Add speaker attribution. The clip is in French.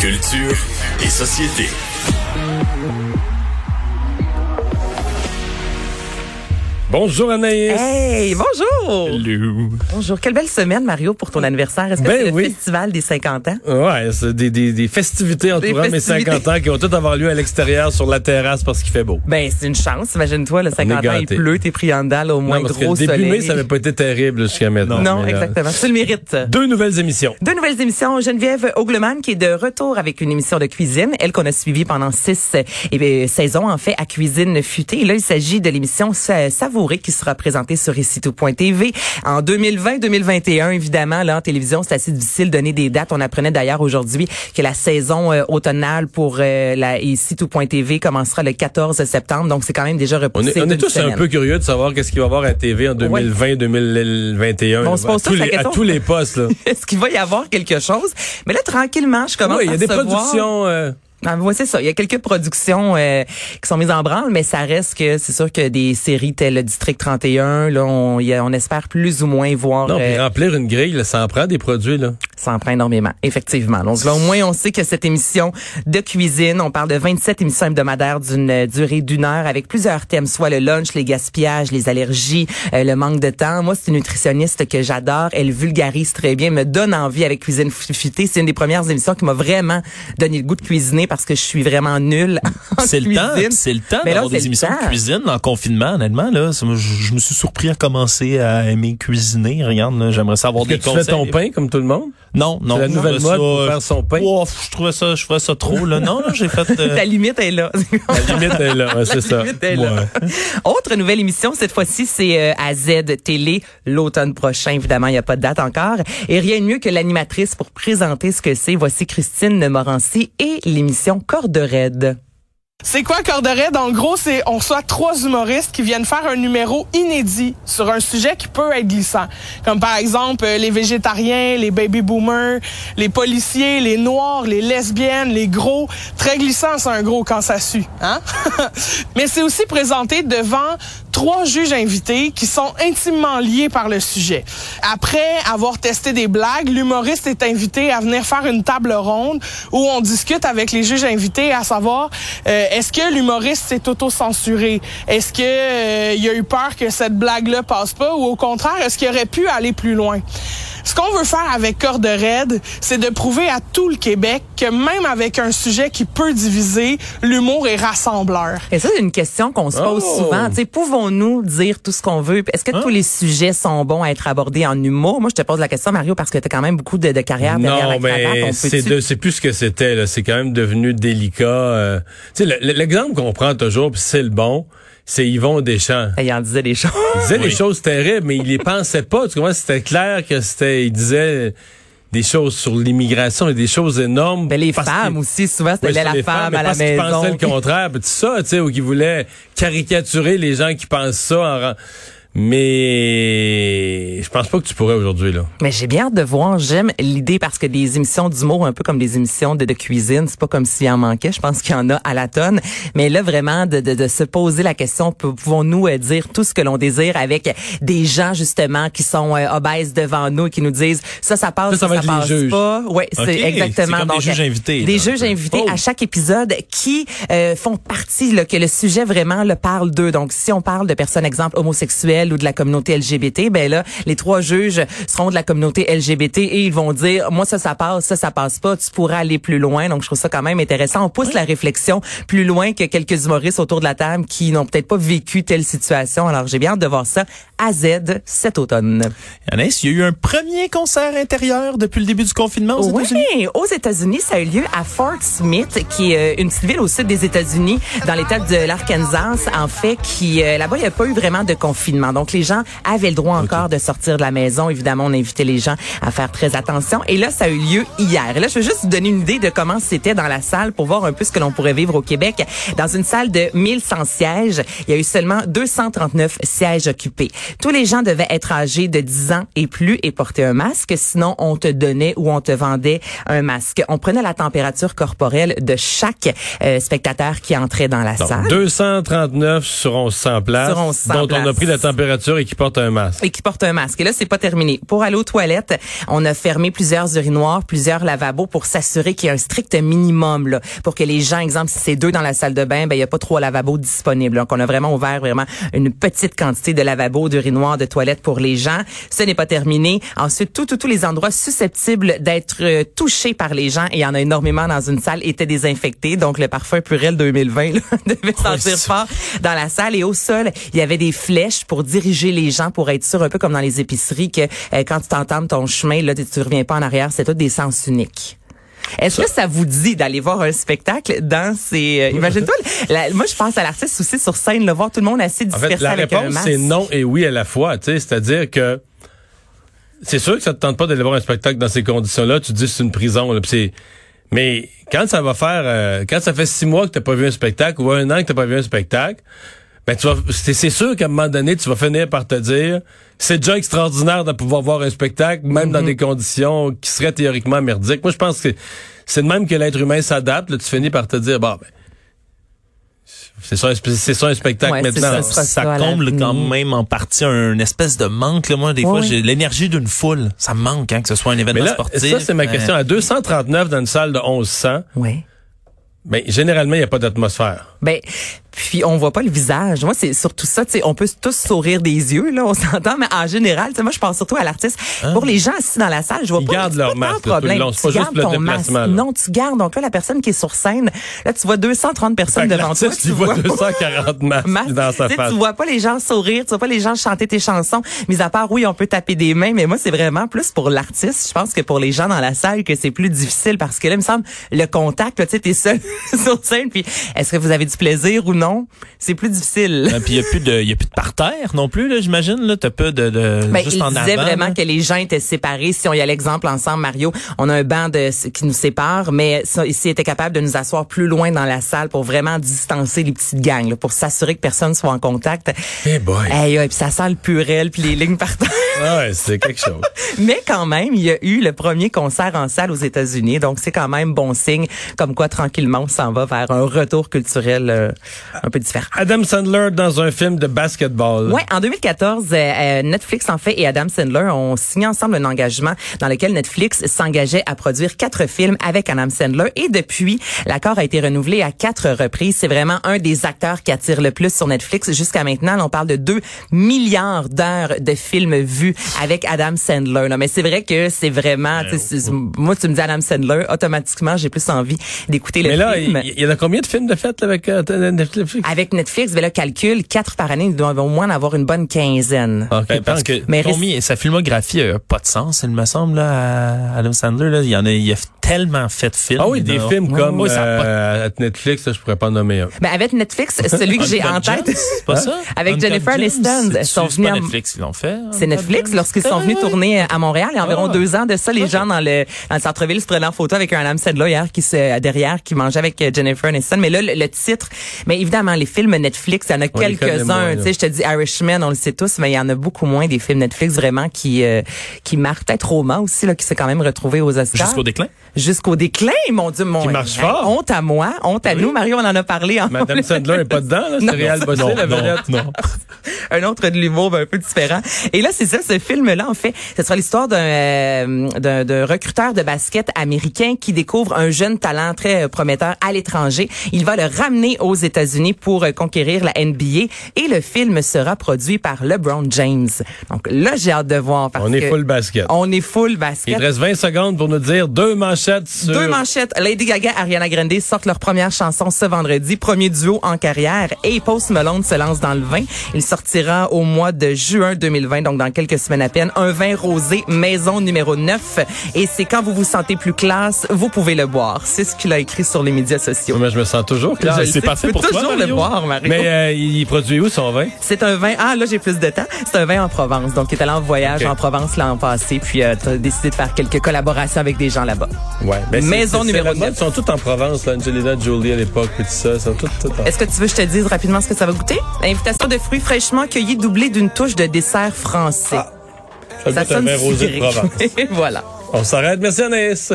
Speaker 1: Culture et société.
Speaker 2: Bonjour Anaïs.
Speaker 3: Hey, bonjour.
Speaker 2: Hello.
Speaker 3: Bonjour. Quelle belle semaine, Mario, pour ton anniversaire. Est-ce que
Speaker 2: Ben
Speaker 3: c'est le
Speaker 2: oui.
Speaker 3: festival des 50 ans?
Speaker 2: Ouais, c'est des, des, des festivités entourant mes
Speaker 3: festivités.
Speaker 2: 50 ans qui vont toutes avoir lieu à l'extérieur sur la terrasse parce qu'il fait beau.
Speaker 3: Ben, c'est une chance. Imagine-toi, le 50 ans, il pleut, t'es pris en là, au moins
Speaker 2: non, parce
Speaker 3: gros
Speaker 2: le début
Speaker 3: soleil.
Speaker 2: mai, ça n'avait pas été terrible jusqu'à maintenant.
Speaker 3: non,
Speaker 2: euh,
Speaker 3: exactement. Tu le mérites.
Speaker 2: deux nouvelles émissions.
Speaker 3: Deux nouvelles émissions. Geneviève Ogleman qui est de retour avec une émission de cuisine. Elle qu'on a suivie pendant six eh bien, saisons, en fait, à Cuisine Futée. Et là, il s'agit de l'émission Sa- Qui sera présentée sur ici.tv en 2020-2021. Évidemment, là, en télévision, c'est assez difficile de donner des dates. On apprenait d'ailleurs aujourd'hui que la saison euh, automnale pour euh, la ici.tv commencera le 14 septembre. Donc, c'est quand même déjà
Speaker 2: On
Speaker 3: repoussé.
Speaker 2: est, on est tous un peu curieux de savoir qu'est-ce qu'il va y avoir à TV en 2020-2021.
Speaker 3: On se pose
Speaker 2: à, tous les, à tous les postes.
Speaker 3: Est-ce qu'il va y avoir quelque chose? Mais là, tranquillement, je commence
Speaker 2: Oui, il y a
Speaker 3: à
Speaker 2: des
Speaker 3: recevoir-
Speaker 2: productions... euh,
Speaker 3: Ah, ouais, c'est ça. Il y a quelques productions euh, qui sont mises en branle, mais ça reste que c'est sûr que des séries telles le District 31, là, on, il y a- on espère plus ou moins voir.
Speaker 2: non, puis
Speaker 3: euh,
Speaker 2: remplir une grille, là, ça en prend des produits. là.
Speaker 3: Ça en prend énormément, effectivement. Donc là, au moins, on sait que cette émission de cuisine, on parle de 27 émissions hebdomadaires d'une euh, durée d'une heure avec plusieurs thèmes, soit le lunch, les gaspillages, les allergies, euh, le manque de temps. Moi, c'est une nutritionniste que j'adore. Elle vulgarise très bien, me donne envie avec Cuisine Futée. C'est une des premières émissions qui m'a vraiment donné le goût de cuisiner parce que je suis vraiment nulle en
Speaker 4: C'est le temps,
Speaker 3: cuisine.
Speaker 4: c'est le temps
Speaker 3: Mais là,
Speaker 4: d'avoir des émissions
Speaker 3: temps.
Speaker 4: de cuisine en confinement, honnêtement. Là, je, je me suis surpris à commencer à aimer cuisiner. Regarde, là, j'aimerais savoir des
Speaker 2: que tu
Speaker 4: conseils.
Speaker 2: fais ton pain comme tout le monde?
Speaker 4: Non, non.
Speaker 2: C'est la nouvelle
Speaker 4: trouvais
Speaker 2: mode pour
Speaker 4: ça-
Speaker 2: faire son pain?
Speaker 4: Ouf, je trouvais ça, je ferais ça trop. Là. Non, non, j'ai fait. euh,
Speaker 3: Ta limite est là.
Speaker 2: La limite est là, ouais, c'est ça.
Speaker 3: limite est là.
Speaker 4: Ouais.
Speaker 3: Autre nouvelle émission, cette fois-ci, c'est euh, à Z Télé, l'automne prochain. Évidemment, il n'y a pas de date encore. Et rien de mieux que l'animatrice pour présenter ce que c'est. Voici Christine Morancy et l'émission Corde raide.
Speaker 5: C'est quoi Corderet? En gros, c'est on reçoit trois humoristes qui viennent faire un numéro inédit sur un sujet qui peut être glissant. Comme par exemple euh, les végétariens, les baby boomers, les policiers, les noirs, les lesbiennes, les gros. Très glissant, c'est un gros quand ça sue. Hein? Mais c'est aussi présenté devant trois juges invités qui sont intimement liés par le sujet. Après avoir testé des blagues, l'humoriste est invité à venir faire une table ronde où on discute avec les juges invités à savoir euh, est-ce que l'humoriste s'est auto-censuré? Est-ce que euh, il a eu peur que cette blague-là passe pas? Ou au contraire, est-ce qu'il aurait pu aller plus loin? Ce qu'on veut faire avec Corde Raide, c'est de prouver à tout le Québec que même avec un sujet qui peut diviser, l'humour est rassembleur.
Speaker 3: Et ça, c'est une question qu'on se pose
Speaker 2: Oh!
Speaker 3: souvent. Tu sais, pouvons-nous dire tout ce qu'on veut? Est-ce que tous les sujets sont bons à être abordés en humour? Moi, je te pose la question, Mario, parce que tu as quand même beaucoup de, de carrière derrière
Speaker 2: Non,
Speaker 3: la
Speaker 2: mais c'est plus ce que c'était. là. C'est quand même devenu délicat. euh. L'exemple qu'on prend toujours, c'est le bon, c'est Yvon Deschamps.
Speaker 3: Il en disait des choses.
Speaker 2: Il disait des choses terribles, mais il les pensait pas. Tu comprends? C'était clair que c'était... Il disait des choses sur l'immigration et des choses énormes.
Speaker 3: Mais les
Speaker 2: parce
Speaker 3: femmes aussi, souvent, c'était
Speaker 2: Ouais,
Speaker 3: la
Speaker 2: les
Speaker 3: femme
Speaker 2: femmes, mais
Speaker 3: à la
Speaker 2: parce qu'il
Speaker 3: maison.
Speaker 2: pensait le contraire, tout ça, tu sais, ou qu'il voulait caricaturer les gens qui pensent ça. en Mais je pense pas que tu pourrais aujourd'hui là.
Speaker 3: Mais j'ai bien hâte de voir. J'aime l'idée parce que des émissions d'humour, un peu comme des émissions de, de cuisine, c'est pas comme s'il en manquait. Je pense qu'il y en a à la tonne. Mais là, vraiment, de, de, de se poser la question, pou- pouvons-nous euh, dire tout ce que l'on désire avec des gens, justement, qui sont euh, obèses devant nous et qui nous disent, ça, ça passe,
Speaker 2: Ça, ça
Speaker 3: ça,
Speaker 2: va
Speaker 3: ça passe
Speaker 2: juges.
Speaker 3: pas. Oui, c'est
Speaker 4: Ok,
Speaker 3: exactement.
Speaker 4: des juges invités,
Speaker 3: Des
Speaker 4: là,
Speaker 3: juges invités
Speaker 2: Oh.
Speaker 3: à chaque épisode qui euh, font partie, là, que le sujet vraiment le parle d'eux. Donc, si on parle de personnes, exemple, homosexuelles ou de la communauté LGBT, ben là, les trois juges seront de la communauté LGBT et ils vont dire, moi, ça, ça passe, ça, ça passe pas, tu pourrais aller plus loin. Donc, je trouve ça quand même intéressant. On pousse la réflexion plus loin que quelques humoristes autour de la table qui n'ont peut-être pas vécu telle situation. Alors, j'ai bien hâte de voir ça à Z cet automne.
Speaker 4: Anaïs, il y a eu un premier concert intérieur depuis le début du confinement aux
Speaker 3: Oui,
Speaker 4: États-Unis?
Speaker 3: aux États-Unis, ça a eu lieu à Fort Smith, qui est euh, une petite ville au sud des États-Unis, dans l'État de l'Arkansas, en fait, qui euh, là-bas, il n'y a pas eu vraiment de confinement. Donc, les gens avaient le droit encore de sortir de la maison. Évidemment, on invitait les gens à faire très attention. Et là, ça a eu lieu hier. Et là, je veux juste vous donner une idée de comment c'était dans la salle pour voir un peu ce que l'on pourrait vivre au Québec. Dans une salle de 1100 sièges, il y a eu seulement 239 sièges occupés. Tous les gens devaient être âgés de 10 ans et plus et porter un masque, sinon on te donnait ou on te vendait un masque. On prenait la température corporelle de chaque euh, spectateur qui entrait dans la
Speaker 2: Donc,
Speaker 3: salle.
Speaker 2: 239 sur 1100 places,
Speaker 3: Sur 1100
Speaker 2: dont on a
Speaker 3: places.
Speaker 2: pris la température température et qui portent un masque.
Speaker 3: et qui portent un masque. Et là, c'est pas terminé. Pour aller aux toilettes, on a fermé plusieurs urinoirs, plusieurs lavabos pour s'assurer qu'il y a un strict minimum là, pour que les gens, exemple, si c'est deux dans la salle de bain, ben il y a pas trois lavabos disponibles. Donc, on a vraiment ouvert vraiment une petite quantité de lavabos, d'urinoirs, de toilettes pour les gens. Ce n'est pas terminé. Ensuite, tous tous les endroits susceptibles d'être euh, touchés par les gens, et il y en a énormément dans une salle, étaient désinfectés. Donc, le parfum Purel 2020 là, devait sentir fort dans la salle. Et au sol, il y avait des flèches pour diriger les gens, pour être sûr, un peu comme dans les épiceries, que euh, quand tu t'entames ton chemin, là, tu, tu reviens pas en arrière. C'est tout des sens uniques. Est-ce que ça vous dit d'aller voir un spectacle dans ces... euh, Imagine-toi, la- moi je pense à l'artiste aussi sur scène, le voir tout le monde assis
Speaker 2: En
Speaker 3: dispersé
Speaker 2: fait, la
Speaker 3: avec
Speaker 2: réponse, c'est non et oui à la fois. tu sais, C'est-à-dire que c'est sûr que ça te tente pas d'aller voir un spectacle dans ces conditions-là. Tu te dis c'est une prison. Là, puis c'est- Mais quand ça va faire... euh, quand ça fait six mois que t'as pas vu un spectacle ou un an que t'as pas vu un spectacle, ben tu vas, c'est c'est sûr qu'à un moment donné, tu vas finir par te dire, c'est déjà extraordinaire de pouvoir voir un spectacle, même dans des conditions qui seraient théoriquement merdiques. Moi, je pense que c'est de même que l'être humain s'adapte. là, Tu finis par te dire, bon, ben, c'est ça, c'est ça un spectacle
Speaker 3: Ouais,
Speaker 2: maintenant.
Speaker 3: ça,
Speaker 4: ça
Speaker 3: ça
Speaker 4: comble quand même en partie un espèce de manque. Là. Moi, des fois,
Speaker 3: Oui.
Speaker 4: j'ai l'énergie d'une foule. Ça me manque, hein, que ce soit un
Speaker 2: Mais
Speaker 4: événement
Speaker 2: là,
Speaker 4: sportif.
Speaker 2: ça, c'est ma
Speaker 4: Euh,
Speaker 2: question. À 239 dans une salle de 1100,
Speaker 3: Ouais.
Speaker 2: ben, généralement, il n'y a pas d'atmosphère.
Speaker 3: Ben, puis on voit pas le visage. Moi, c'est surtout ça. Tu sais, on peut tous sourire des yeux, là, on s'entend, mais en général, tu sais, moi, je pense surtout à l'artiste. Pour les gens assis dans la salle, je vois
Speaker 2: Ils
Speaker 3: pas.
Speaker 2: gardent
Speaker 3: c'est
Speaker 2: leur
Speaker 3: pas
Speaker 2: masque,
Speaker 3: problème.
Speaker 2: long. Pas
Speaker 3: Tu
Speaker 2: juste
Speaker 3: gardes ton masque.
Speaker 2: là.
Speaker 3: Non, tu gardes. Donc là, la personne qui est sur scène, là, tu vois 230 personnes
Speaker 2: Fait
Speaker 3: devant toi. Tu vois
Speaker 2: 240 masques
Speaker 3: masque.
Speaker 2: dans sa face.
Speaker 3: Tu vois pas les gens sourire, tu vois pas les gens chanter tes chansons. Mis à part, oui, on peut taper des mains, mais moi, c'est vraiment plus pour l'artiste. Je pense que pour les gens dans la salle, que c'est plus difficile parce que là, il me semble, le contact, tu sais, t'es seul sur scène, puis est-ce que vous avez du plaisir ou non? C'est plus difficile.
Speaker 4: euh, puis il y a plus de, y a plus de parterre non plus, là, j'imagine. Là, t'as peu de, de
Speaker 3: Ben,
Speaker 4: juste
Speaker 3: il
Speaker 4: en
Speaker 3: disait
Speaker 4: avant.
Speaker 3: vraiment
Speaker 4: là.
Speaker 3: que les gens étaient séparés. Si on y a l'exemple ensemble, Mario, on a un banc de, qui nous sépare, mais ici était capable de nous asseoir plus loin dans la salle pour vraiment distancer les petites gangs, là, pour s'assurer que personne soit en contact.
Speaker 2: Eh boy.
Speaker 3: Hey, hey, puis ça sent le purel puis les lignes partant.
Speaker 2: Ah ouais, c'est quelque chose.
Speaker 3: Mais quand même, il y a eu le premier concert en salle aux États-Unis, donc c'est quand même bon signe, comme quoi tranquillement on s'en va vers un retour culturel euh, un peu différent.
Speaker 2: Adam Sandler dans un film de basketball.
Speaker 3: Ouais, en 2014, euh, euh, Netflix en fait et Adam Sandler ont signé ensemble un engagement dans lequel Netflix s'engageait à produire quatre films avec Adam Sandler et depuis, l'accord a été renouvelé à quatre reprises. C'est vraiment un des acteurs qui attire le plus sur Netflix jusqu'à maintenant. Là, on parle de 2 milliards d'heures de films vus avec Adam Sandler. là. Mais c'est vrai que c'est vraiment, sais, c'est- moi tu me dis Adam Sandler, automatiquement j'ai plus envie d'écouter le
Speaker 2: Mais là,
Speaker 3: film.
Speaker 2: il y, en a combien de films de fête là, avec euh, Netflix?
Speaker 3: Avec Netflix, ben là, calcul, quatre par année, ils doivent au moins en avoir une bonne quinzaine.
Speaker 2: Ok,
Speaker 4: Ben, parce que
Speaker 3: Mais
Speaker 4: combien- sa filmographie a pas de sens, il me semble, là, à Adam Sandler. Là. Il y en a, il a tellement fait de films.
Speaker 2: Ah oui, des
Speaker 4: Non.
Speaker 2: films comme
Speaker 4: Oui, ça a pas-
Speaker 2: euh, Netflix, là, je pourrais pas en nommer un.
Speaker 3: Ben avec Netflix, celui que j'ai en tête,
Speaker 4: C'est pas ça?
Speaker 3: Avec
Speaker 4: Uncut
Speaker 3: Jennifer Aniston,
Speaker 4: c'est-
Speaker 3: sont
Speaker 4: c'est
Speaker 3: venus
Speaker 4: pas
Speaker 3: à-
Speaker 4: Netflix qui l'ont fait.
Speaker 3: c'est Netflix. Lorsqu'ils sont venus tourner à Montréal, il y a environ
Speaker 2: Ah.
Speaker 3: deux ans de ça, les gens dans le, dans le centre-ville se prenaient en photo avec un Adam Sandler hier qui se, derrière, qui mangeait avec euh, Jennifer Aniston. Mais là, le, le titre, mais évidemment, les films Netflix, il y en a quelques-uns. Tu sais, je te dis Irishman, on le sait tous, mais il y en a beaucoup moins des films Netflix vraiment qui, euh, qui marquent. Peut-être Roma aussi, là, qui s'est quand même retrouvé aux Oscars.
Speaker 4: Jusqu'au déclin?
Speaker 3: Jusqu'au déclin, mon Dieu, mon
Speaker 2: Qui marche fort.
Speaker 3: Honte à moi, honte à nous. Mario, on en a parlé. En
Speaker 2: Madame Sandler est pas dedans, là, c'est Réal Bossé, la vedette.
Speaker 4: non.
Speaker 3: un autre de l'humour ben, un peu différent. Et là, c'est ça, ce film-là, en fait, ce sera l'histoire d'un euh, d'un d'un recruteur de basket américain qui découvre un jeune talent très euh, prometteur à l'étranger. Il va le ramener aux États-Unis pour euh, conquérir la NBA et le film sera produit par LeBron James. Donc là, j'ai hâte de voir. Parce
Speaker 2: On est
Speaker 3: que
Speaker 2: full basket.
Speaker 3: On est full
Speaker 2: Il
Speaker 3: basket.
Speaker 2: te reste 20 secondes pour nous dire deux manchettes sur...
Speaker 3: Deux manchettes. Lady Gaga, Ariana Grande sortent leur première chanson ce vendredi, premier duo en carrière. Et Post Malone se lance dans le vin. Il sortira au mois de juin 2020, donc dans quelques semaines à peine, un vin rosé maison numéro 9. Et c'est quand vous vous sentez plus classe, vous pouvez le boire. C'est ce qu'il a écrit sur les médias sociaux.
Speaker 2: Moi, je me sens toujours classe.
Speaker 4: C'est parfait
Speaker 3: tu
Speaker 4: pour toi,
Speaker 3: toujours le boire, Mario.
Speaker 2: Mais euh, il produit où son vin?
Speaker 3: C'est un vin. Ah, là, j'ai plus de temps. C'est un vin en Provence. Donc, il est allé en voyage en Provence l'an passé, puis euh, t'as décidé de faire quelques collaborations avec des gens là-bas.
Speaker 2: Ouais. Ben,
Speaker 3: Maison numéro
Speaker 2: c'est la mode.
Speaker 3: neuf.
Speaker 2: Ils sont tous en Provence, là, Angelina Jolie à l'époque, puis tout ça. Ils sont tous, tous en...
Speaker 3: Est-ce que tu veux que je te dise rapidement ce que ça va goûter? Invitation de fruits fraîchement cueillis doublée d'une touche de dessert français.
Speaker 2: Ça
Speaker 3: ça
Speaker 2: goûte un vin rosé de. Provence.
Speaker 3: voilà.
Speaker 2: On s'arrête. Merci Anaïs.